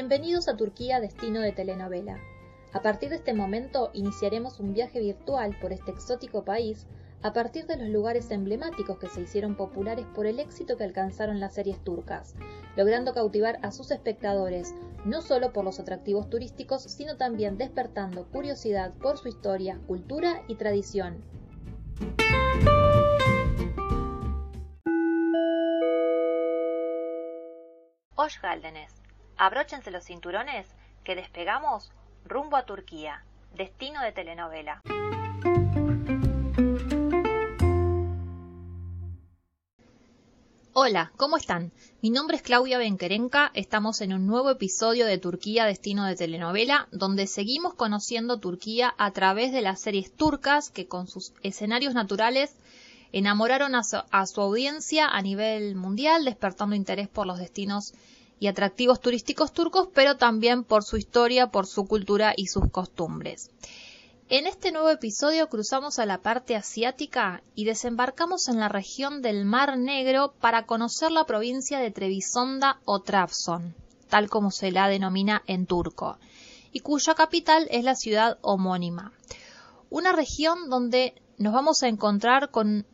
Bienvenidos a Turquía, destino de telenovela. A partir de este momento iniciaremos un viaje virtual por este exótico país a partir de los lugares emblemáticos que se hicieron populares por el éxito que alcanzaron las series turcas, logrando cautivar a sus espectadores no solo por los atractivos turísticos, sino también despertando curiosidad por su historia, cultura y tradición. Osh Gáldenes Abróchense los cinturones que despegamos rumbo a Turquía, destino de telenovela. Hola, ¿cómo están? Mi nombre es Claudia Benquerenca, estamos en un nuevo episodio de Turquía Destino de Telenovela, donde seguimos conociendo Turquía a través de las series turcas que con sus escenarios naturales enamoraron a su, a su audiencia a nivel mundial, despertando interés por los destinos y atractivos turísticos turcos, pero también por su historia, por su cultura y sus costumbres. En este nuevo episodio cruzamos a la parte asiática y desembarcamos en la región del Mar Negro para conocer la provincia de Trebisonda o Trabzon, tal como se la denomina en turco, y cuya capital es la ciudad homónima. Una región donde nos vamos a encontrar con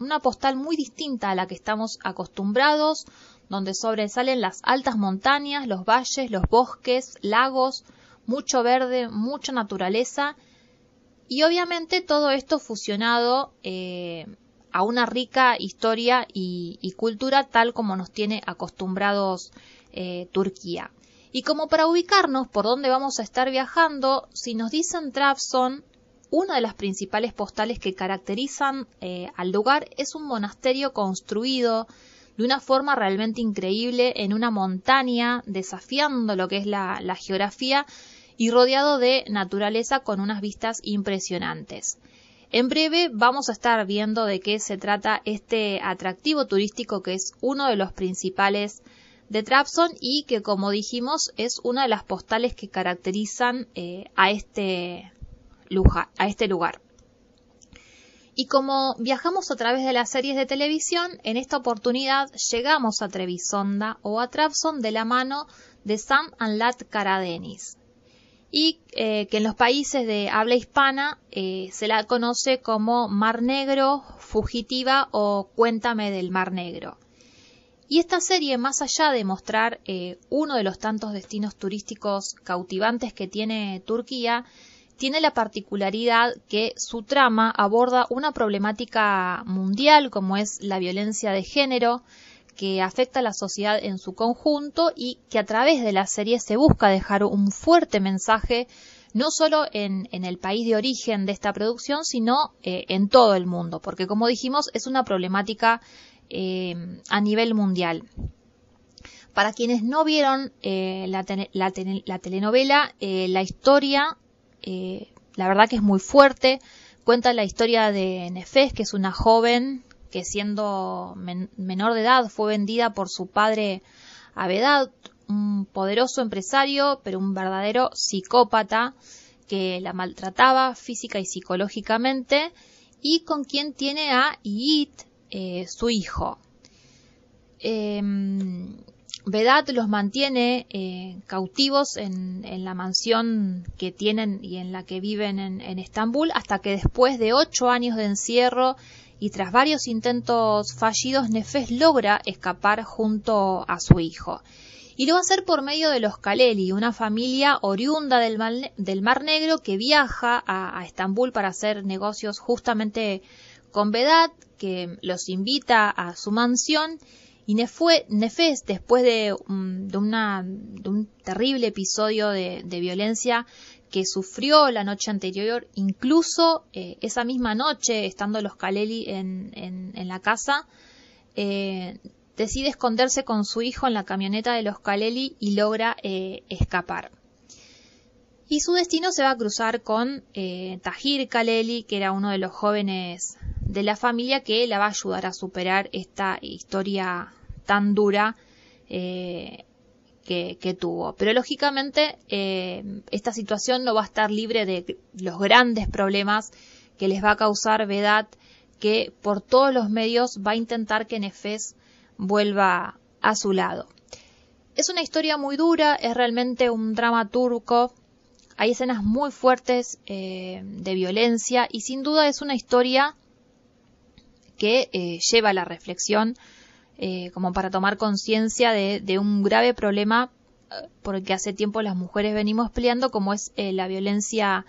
una postal muy distinta a la que estamos acostumbrados, donde sobresalen las altas montañas, los valles, los bosques, lagos, mucho verde, mucha naturaleza y obviamente todo esto fusionado eh, a una rica historia y, cultura tal como nos tiene acostumbrados eh, Turquía. Y como para ubicarnos por dónde vamos a estar viajando, si nos dicen Trabzon, una de las principales postales que caracterizan eh, al lugar es un monasterio construido de una forma realmente increíble en una montaña, desafiando lo que es la, geografía y rodeado de naturaleza con unas vistas impresionantes. En breve vamos a estar viendo de qué se trata este atractivo turístico que es uno de los principales de Trabzon y que como dijimos es una de las postales que caracterizan eh, este a este lugar. Y como viajamos a través de las series de televisión, en esta oportunidad llegamos a Trevisonda o a Trabzon de la mano de Sam Anlat Karadenis. Y eh, que en los países de habla hispana eh, se la conoce como Mar Negro, Fugitiva o Cuéntame del Mar Negro. Y esta serie, más allá de mostrar eh, uno de los tantos destinos turísticos cautivantes que tiene Turquía, tiene la particularidad que su trama aborda una problemática mundial como es la violencia de género, que afecta a la sociedad en su conjunto y que a través de la serie se busca dejar un fuerte mensaje no solo en, el país de origen de esta producción, sino eh, en todo el mundo, porque como dijimos es una problemática eh, a nivel mundial. Para quienes no vieron eh, la, la, telenovela, la historia eh, la verdad que es muy fuerte. Cuenta la historia de Nefes, que es una joven que siendo menor de edad fue vendida por su padre a un poderoso empresario, pero un verdadero psicópata que la maltrataba física y psicológicamente y con quien tiene a Yit, eh, su hijo. Em, Vedat los mantiene eh, cautivos en, la mansión que tienen y en la que viven en, Estambul hasta que después de ocho años de encierro y tras varios intentos fallidos, Nefes logra escapar junto a su hijo. Y lo va a hacer por medio de los Kaleli, una familia oriunda del, Mar, Negro que viaja a, Estambul para hacer negocios justamente con Vedat, que los invita a su mansión y Nefes, después de, de, un terrible episodio de, violencia que sufrió la noche anterior, incluso eh, esa misma noche, estando los Kaleli en, la casa, eh, decide esconderse con su hijo en la camioneta de los Kaleli y logra eh, escapar. Y su destino se va a cruzar con Tahir Kaleli, que era uno de los jóvenes de la familia que la va a ayudar a superar esta historia tan dura eh, que, tuvo. Pero lógicamente eh, esta situación no va a estar libre de los grandes problemas que les va a causar Vedat, que por todos los medios va a intentar que Nefes vuelva a su lado. Es una historia muy dura, es realmente un drama turco. Hay escenas muy fuertes eh, de violencia y sin duda es una historia que lleva a la reflexión eh, como para tomar conciencia de, un grave problema por el que hace tiempo las mujeres venimos peleando como es la violencia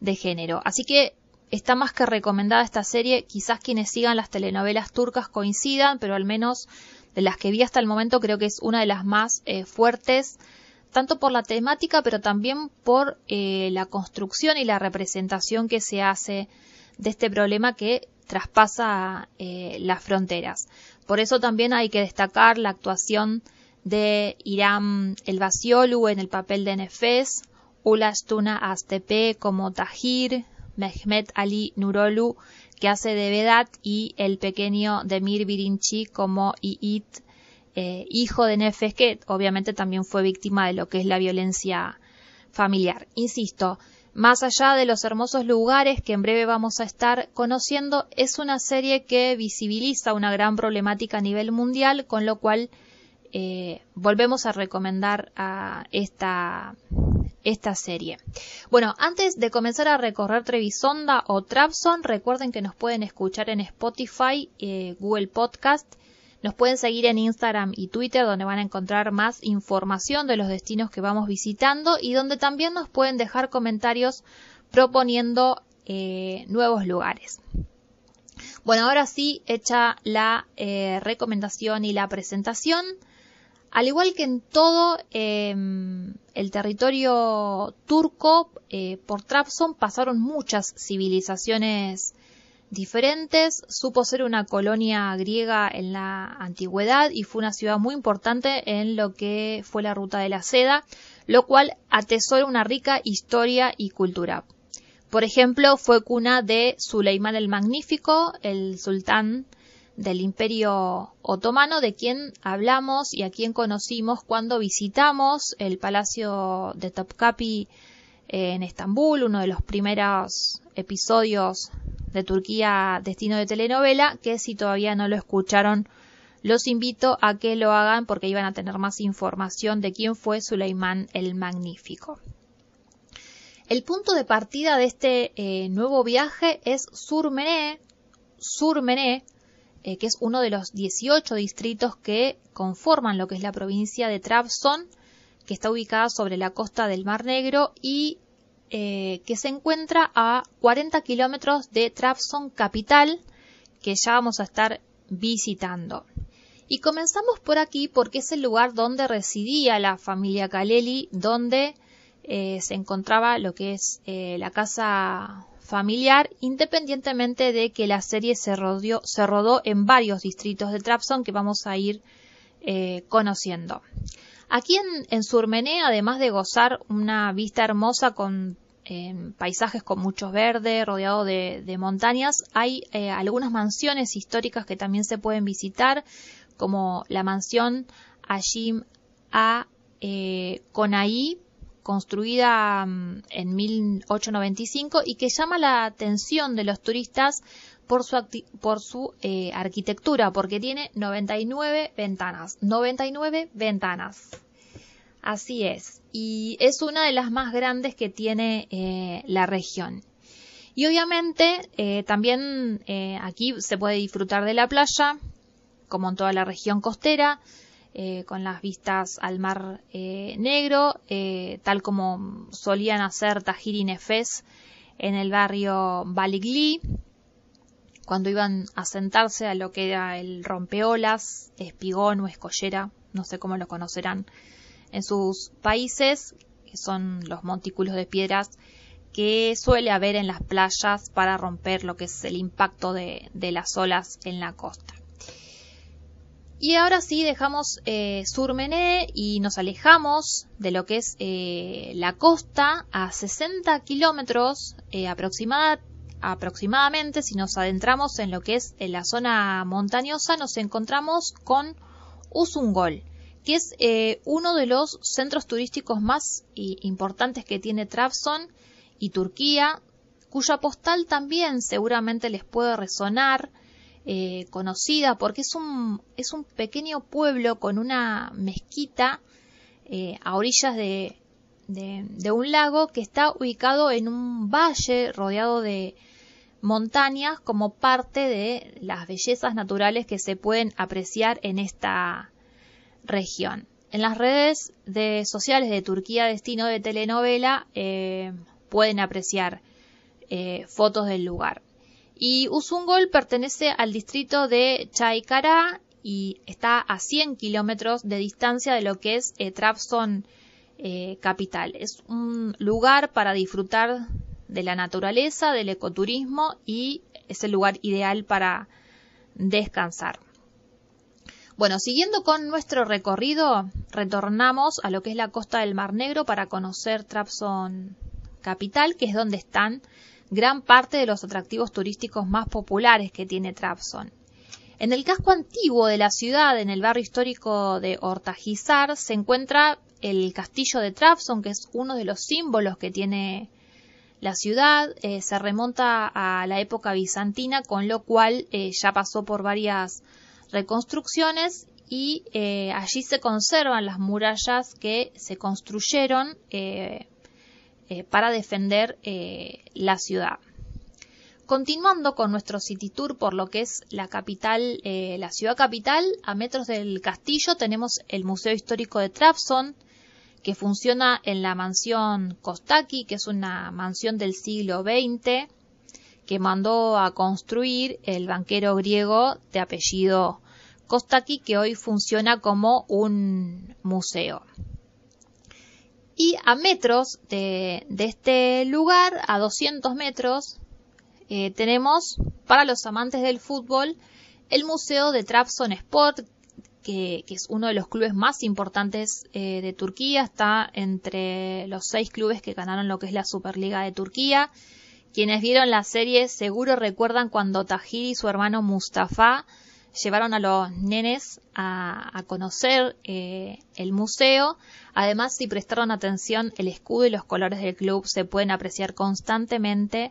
de género. Así que está más que recomendada esta serie. Quizás quienes sigan las telenovelas turcas coincidan, pero al menos de las que vi hasta el momento creo que es una de las más eh, fuertes, tanto por la temática, pero también por eh, la construcción y la representación que se hace de este problema que traspasa eh, las fronteras. Por eso también hay que destacar la actuación de Irán El Basiolu en el papel de Nefes, Tuna Astepe como Tahir, Mehmet Ali Nurolu, que hace de Vedat, y el pequeño Demir Birinchi como Iit, eh, hijo de Nefes, que obviamente también fue víctima de lo que es la violencia familiar. Insisto, más allá de los hermosos lugares que en breve vamos a estar conociendo, es una serie que visibiliza una gran problemática a nivel mundial, con lo cual eh, volvemos a recomendar a esta serie. Bueno, antes de comenzar a recorrer Trevisonda o Trabzon, recuerden que nos pueden escuchar en Spotify, eh, Google Podcast, nos pueden seguir en Instagram y Twitter donde van a encontrar más información de los destinos que vamos visitando y donde también nos pueden dejar comentarios proponiendo eh, nuevos lugares. Bueno, ahora sí, hecha la eh, recomendación y la presentación, al igual que en todo em, el territorio turco, eh, por Trabzon pasaron muchas civilizaciones diferentes. Supo ser una colonia griega en la antigüedad y fue una ciudad muy importante en lo que fue la ruta de la seda, lo cual atesora una rica historia y cultura. Por ejemplo, fue cuna de Suleimán el Magnífico, el sultán del Imperio Otomano, de quien hablamos y a quien conocimos cuando visitamos el Palacio de Topkapi en Estambul, uno de los primeros episodios de Turquía Destino de Telenovela, que si todavía no lo escucharon, los invito a que lo hagan porque iban a tener más información de quién fue Suleimán el Magnífico. El punto de partida de este eh, nuevo viaje es Surmené, Surmené, eh, que es uno de los 18 distritos que conforman lo que es la provincia de Trabzon, que está ubicada sobre la costa del Mar Negro y eh, que se encuentra a 40 kilómetros de Trabzon capital, que ya vamos a estar visitando. Y comenzamos por aquí porque es el lugar donde residía la familia Kaleli, donde eh, se encontraba lo que es la casa familiar, independientemente de que la serie se, rodó en varios distritos de Trabzon que vamos a ir eh, conociendo. Aquí en, Surmené, además de gozar una vista hermosa con em, paisajes con muchos verdes, rodeado de, montañas, hay eh, algunas mansiones históricas que también se pueden visitar, como la mansión Ashim A. Eh, construida mm, en 1895 y que llama la atención de los turistas por su, por su eh, arquitectura, porque tiene 99 ventanas. 99 ventanas. Así es. Y es una de las más grandes que tiene eh, la región. Y obviamente eh, también aquí se puede disfrutar de la playa, como en toda la región costera. Eh, con las vistas al mar eh, negro, eh, tal como solían hacer Tajir y Nefes en el barrio Baligli, cuando iban a sentarse a lo que era el rompeolas, espigón o escollera, no sé cómo lo conocerán en sus países, que son los montículos de piedras que suele haber en las playas para romper lo que es el impacto de las olas en la costa. Y ahora sí dejamos eh, Surmené y nos alejamos de lo que es eh, la costa a 60 kilómetros eh, aproximadamente. Si nos adentramos en lo que es la zona montañosa, nos encontramos con Usungol, que es uno de los centros turísticos más importantes que tiene Trabzon y Turquía, cuya postal también seguramente les puede resonar eh, conocida porque es un, es un pequeño pueblo con una mezquita eh, a orillas de, de, un lago que está ubicado en un valle rodeado de montañas como parte de las bellezas naturales que se pueden apreciar en esta región. En las redes de sociales de Turquía Destino de Telenovela eh, pueden apreciar eh, fotos del lugar. Y Usungol pertenece al distrito de Chaikara y está a 100 kilómetros de distancia de lo que es eh, Trabzon eh, capital. Es un lugar para disfrutar de la naturaleza, del ecoturismo y es el lugar ideal para descansar. Bueno, siguiendo con nuestro recorrido, retornamos a lo que es la costa del Mar Negro para conocer Trabzon capital, que es donde están gran parte de los atractivos turísticos más populares que tiene Trabzon. En el casco antiguo de la ciudad, en el barrio histórico de Ortajizar, se encuentra el castillo de Trabzon, que es uno de los símbolos que tiene la ciudad. Eh, se remonta a la época bizantina, con lo cual eh, ya pasó por varias reconstrucciones y eh, allí se conservan las murallas que se construyeron para defender la ciudad. Continuando con nuestro City Tour por lo que es la capital, eh, la ciudad capital, a metros del castillo tenemos el Museo Histórico de Trabzon, que funciona en la mansión Kostaki, que es una mansión del siglo XX, que mandó a construir el banquero griego de apellido Kostaki, que hoy funciona como un museo. Y a metros de, este lugar, a 200 metros, eh, tenemos para los amantes del fútbol el Museo de Trabzon Sport, que, es uno de los clubes más importantes eh, de Turquía, está entre los seis clubes que ganaron lo que es la Superliga de Turquía. Quienes vieron la serie seguro recuerdan cuando Tahir y su hermano Mustafa llevaron a los nenes a, conocer eh, el museo. Además, si prestaron atención, el escudo y los colores del club se pueden apreciar constantemente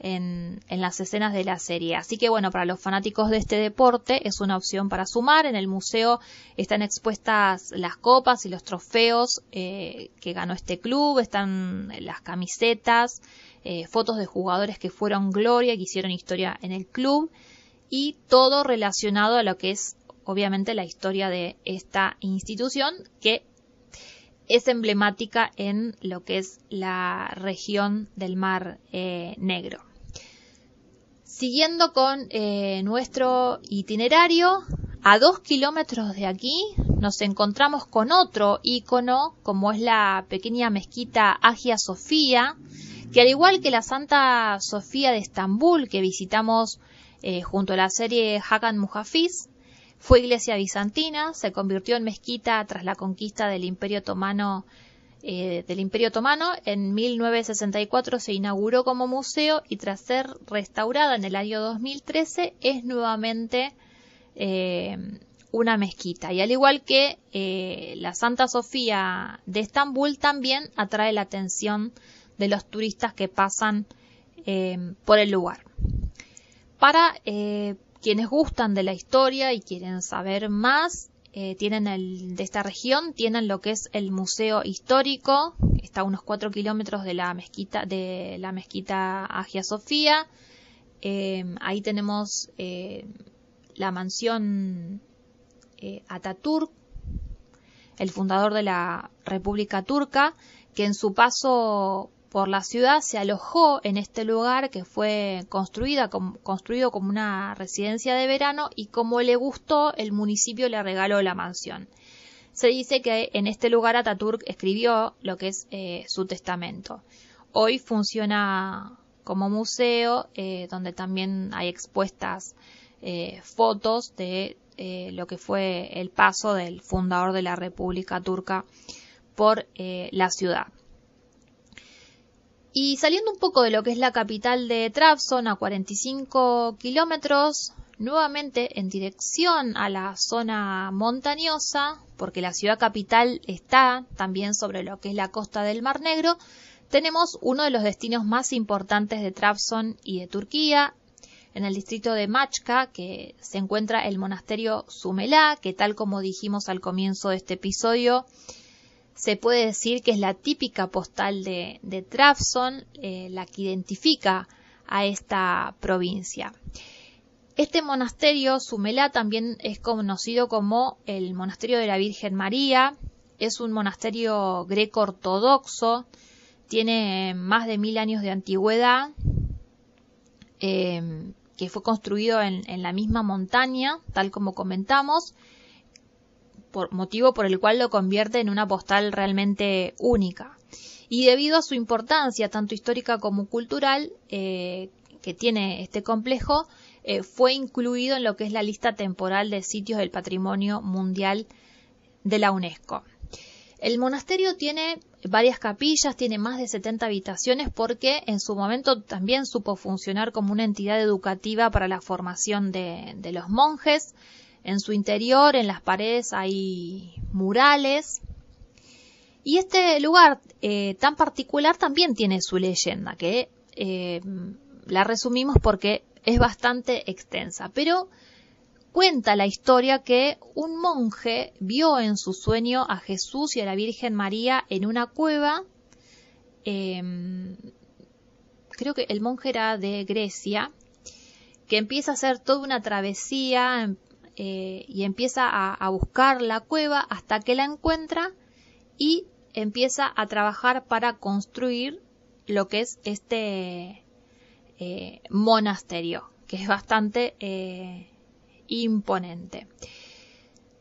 en, las escenas de la serie. Así que bueno, para los fanáticos de este deporte es una opción para sumar. En el museo están expuestas las copas y los trofeos eh, que ganó este club, están las camisetas, eh, fotos de jugadores que fueron gloria, que hicieron historia en el club y todo relacionado a lo que es obviamente la historia de esta institución que es emblemática en lo que es la región del Mar eh, Negro. Siguiendo con eh, nuestro itinerario, a dos kilómetros de aquí nos encontramos con otro icono, como es la pequeña mezquita Agia Sofía, que al igual que la Santa Sofía de Estambul que visitamos eh, junto a la serie Hakan Muhafiz, fue iglesia bizantina, se convirtió en mezquita tras la conquista del Imperio Otomano eh, del Imperio Otomano. En 1964 se inauguró como museo y tras ser restaurada en el año 2013 es nuevamente eh, una mezquita. Y al igual que eh, la Santa Sofía de Estambul también atrae la atención de los turistas que pasan por el lugar. Para quienes gustan de la historia y quieren saber más, eh, tienen el, de esta región tienen lo que es el museo histórico está a unos 4 kilómetros de la mezquita de la mezquita Agia Sofía. Eh, ahí tenemos eh, la mansión Ataturk el fundador de la República Turca que en su paso por la ciudad se alojó en este lugar que fue construida construido como una residencia de verano y como le gustó el municipio le regaló la mansión. Se dice que en este lugar Ataturk escribió lo que es eh, su testamento. Hoy funciona como museo eh, donde también hay expuestas eh, fotos de lo que fue el paso del fundador de la República Turca por la ciudad. Y saliendo un poco de lo que es la capital de Trabzon, a 45 kilómetros, nuevamente en dirección a la zona montañosa, porque la ciudad capital está también sobre lo que es la costa del Mar Negro, tenemos uno de los destinos más importantes de Trabzon y de Turquía, en el distrito de Machka, que se encuentra el monasterio Sumelá, que tal como dijimos al comienzo de este episodio, se puede decir que es la típica postal de, de Trabzon, eh, la que identifica a esta provincia. Este monasterio, Sumela, también es conocido como el Monasterio de la Virgen María. Es un monasterio greco-ortodoxo, tiene más de mil años de antigüedad, eh, que fue construido en, en la misma montaña, tal como comentamos, por motivo por el cual lo convierte en una postal realmente única. Y debido a su importancia, tanto histórica como cultural, eh, que tiene este complejo, eh, fue incluido en lo que es la lista temporal de sitios del patrimonio mundial de la UNESCO. El monasterio tiene varias capillas, tiene más de 70 habitaciones porque en su momento también supo funcionar como una entidad educativa para la formación de, de los monjes. En su interior, en las paredes, hay murales. Y este lugar eh, tan particular también tiene su leyenda, que eh, la resumimos porque es bastante extensa. Pero cuenta la historia que un monje vio en su sueño a Jesús y a la Virgen María en una cueva. Em, creo que el monje era de Grecia, que empieza a hacer toda una travesía, eh, y empieza a, buscar la cueva hasta que la encuentra y empieza a trabajar para construir lo que es este eh, monasterio, que es bastante eh, imponente.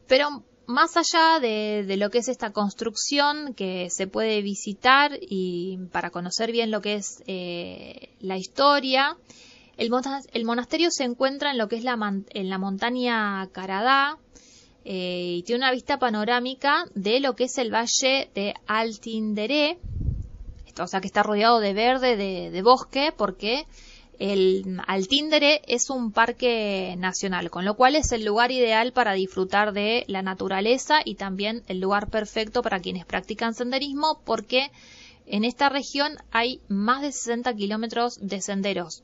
Pero más allá de, de, lo que es esta construcción que se puede visitar y para conocer bien lo que es la historia, el, monasterio se encuentra en lo que es la, en la montaña Caradá eh, y tiene una vista panorámica de lo que es el valle de Altinderé, o sea que está rodeado de verde, de, bosque, porque el Altinderé es un parque nacional, con lo cual es el lugar ideal para disfrutar de la naturaleza y también el lugar perfecto para quienes practican senderismo, porque en esta región hay más de 60 kilómetros de senderos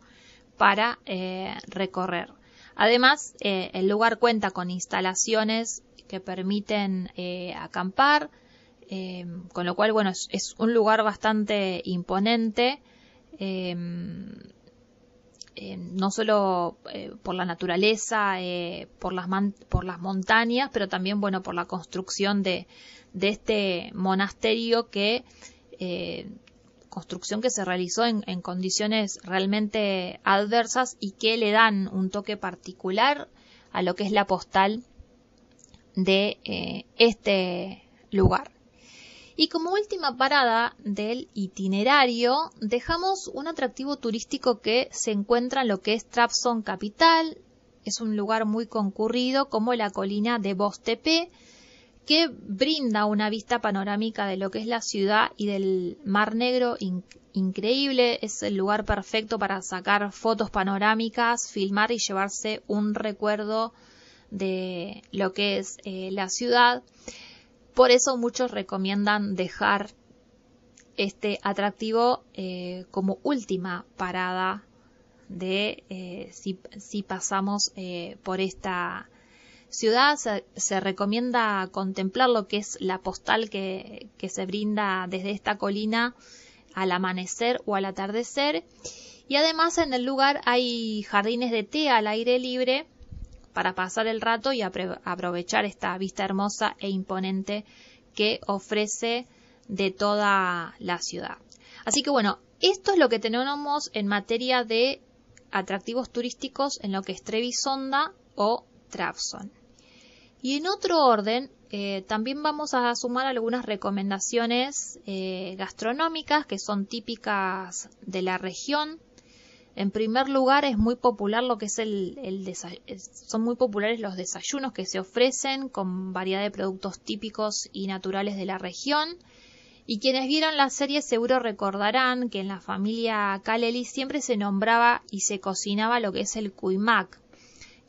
para eh, recorrer. Además, eh, el lugar cuenta con instalaciones que permiten eh, acampar, con lo cual, bueno, es, un lugar bastante imponente, no solo por la naturaleza, por, las por las montañas, pero también, bueno, por la construcción de este monasterio que construcción que se realizó en, condiciones realmente adversas y que le dan un toque particular a lo que es la postal de eh, este lugar. Y como última parada del itinerario, dejamos un atractivo turístico que se encuentra en lo que es Trabzon capital. Es un lugar muy concurrido como la colina de Bostepe, que brinda una vista panorámica de lo que es la ciudad y del Mar Negro increíble. Es el lugar perfecto para sacar fotos panorámicas, filmar y llevarse un recuerdo de lo que es eh, la ciudad. Por eso muchos recomiendan dejar este atractivo eh, como última parada de eh, si, si, pasamos por esta ciudad se, recomienda contemplar lo que es la postal que, se brinda desde esta colina al amanecer o al atardecer. Y además en el lugar hay jardines de té al aire libre para pasar el rato y aprovechar esta vista hermosa e imponente que ofrece de toda la ciudad. Así que bueno, esto es lo que tenemos en materia de atractivos turísticos en lo que es Trevisonda o Y en otro orden, eh, también vamos a sumar algunas recomendaciones eh, gastronómicas que son típicas de la región. En primer lugar, es muy popular lo que es el, son muy populares los desayunos que se ofrecen con variedad de productos típicos y naturales de la región. Y quienes vieron la serie seguro recordarán que en la familia Kaleli siempre se nombraba y se cocinaba lo que es el kuimak,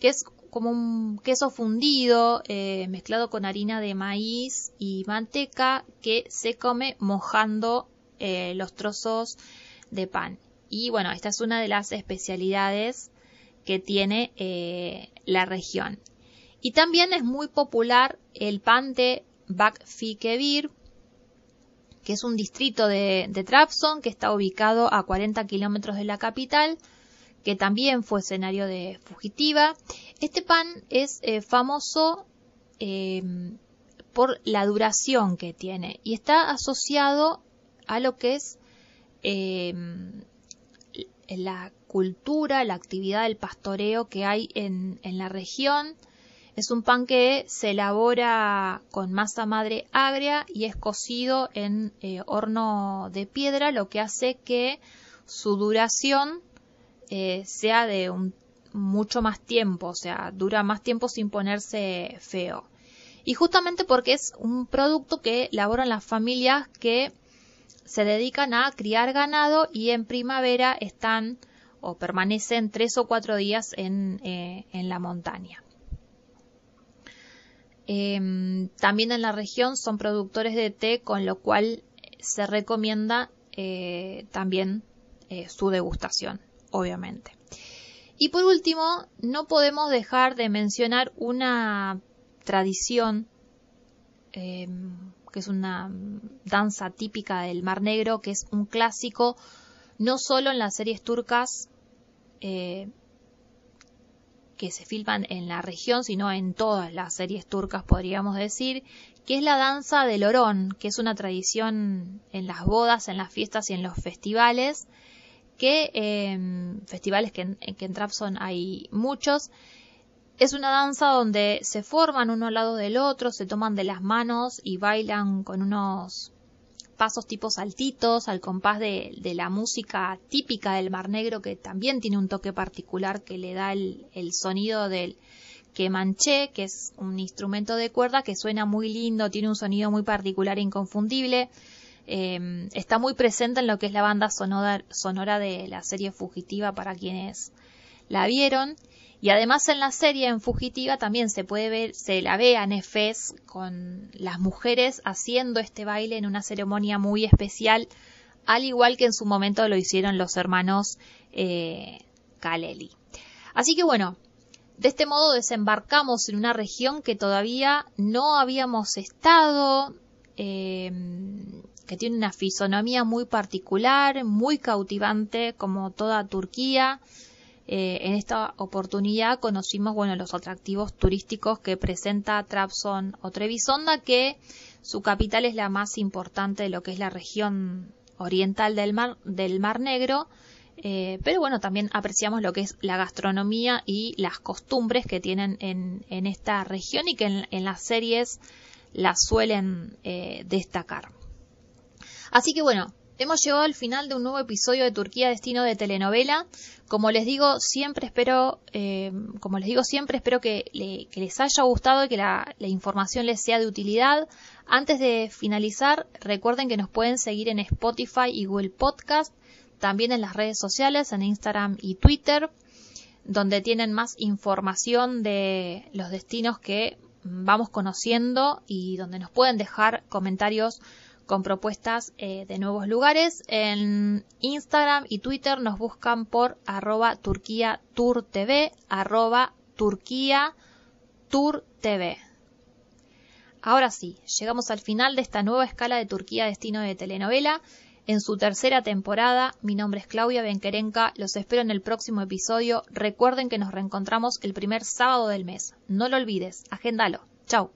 que es como un queso fundido eh, mezclado con harina de maíz y manteca que se come mojando eh, los trozos de pan. Y bueno, esta es una de las especialidades que tiene eh, la región. Y también es muy popular el pan de Bakfikebir, que es un distrito de, de Trabzon que está ubicado a 40 kilómetros de la capital, que también fue escenario de Fugitiva. Este pan es eh, famoso em, por la duración que tiene y está asociado a lo que es em, la cultura, la actividad del pastoreo que hay en, la región es un pan que se elabora con masa madre agria y es cocido en eh, horno de piedra, lo que hace que su duración eh, sea de mucho más tiempo, o sea, dura más tiempo sin ponerse feo. Y justamente porque es un producto que elaboran las familias que se dedican a criar ganado y en primavera están o permanecen tres o cuatro días en, eh, la montaña. Em, también en la región son productores de té, con lo cual se recomienda eh, también su degustación, obviamente. Y por último, no podemos dejar de mencionar una tradición em, que es una danza típica del Mar Negro, que es un clásico no solo en las series turcas eh, que se filman en la región, sino en todas las series turcas, podríamos decir, que es la danza del orón, que es una tradición en las bodas, en las fiestas y en los festivales, que eh, festivales que en, que en Trabzon hay muchos. Es una danza donde se forman uno al lado del otro, se toman de las manos y bailan con unos pasos tipo saltitos al compás de, la música típica del Mar Negro que también tiene un toque particular que le da el, sonido del manché que es un instrumento de cuerda que suena muy lindo, tiene un sonido muy particular e inconfundible. Eh, está muy presente en lo que es la banda sonora, sonora de la serie Fugitiva para quienes la vieron. Y además en la serie, en Fugitiva, también se puede ver, se la ve a Nefes con las mujeres haciendo este baile en una ceremonia muy especial, al igual que en su momento lo hicieron los hermanos eh, Kaleli. Así que bueno, de este modo desembarcamos en una región que todavía no habíamos estado, eh, que tiene una fisonomía muy particular, muy cautivante, como toda Turquía. Eh, en esta oportunidad conocimos bueno, los atractivos turísticos que presenta Trabzon o Trebisonda, que su capital es la más importante de lo que es la región oriental del Mar, del mar Negro. Eh, pero bueno, también apreciamos lo que es la gastronomía y las costumbres que tienen en, esta región y que en, las series las suelen eh, destacar. Así que bueno, Hemos llegado al final de un nuevo episodio de Turquía Destino de Telenovela. Como les digo, siempre espero, eh, como les digo, siempre espero que, les haya gustado y que la, información les sea de utilidad. Antes de finalizar, recuerden que nos pueden seguir en Spotify y Google Podcast, también en las redes sociales, en Instagram y Twitter, donde tienen más información de los destinos que vamos conociendo y donde nos pueden dejar comentarios con propuestas eh, de nuevos lugares. En Instagram y Twitter nos buscan por arroba Turquía TV. Ahora sí, llegamos al final de esta nueva escala de Turquía Destino de Telenovela. En su tercera temporada, mi nombre es Claudia Benquerenca, los espero en el próximo episodio. Recuerden que nos reencontramos el primer sábado del mes. No lo olvides, agéndalo. Chao.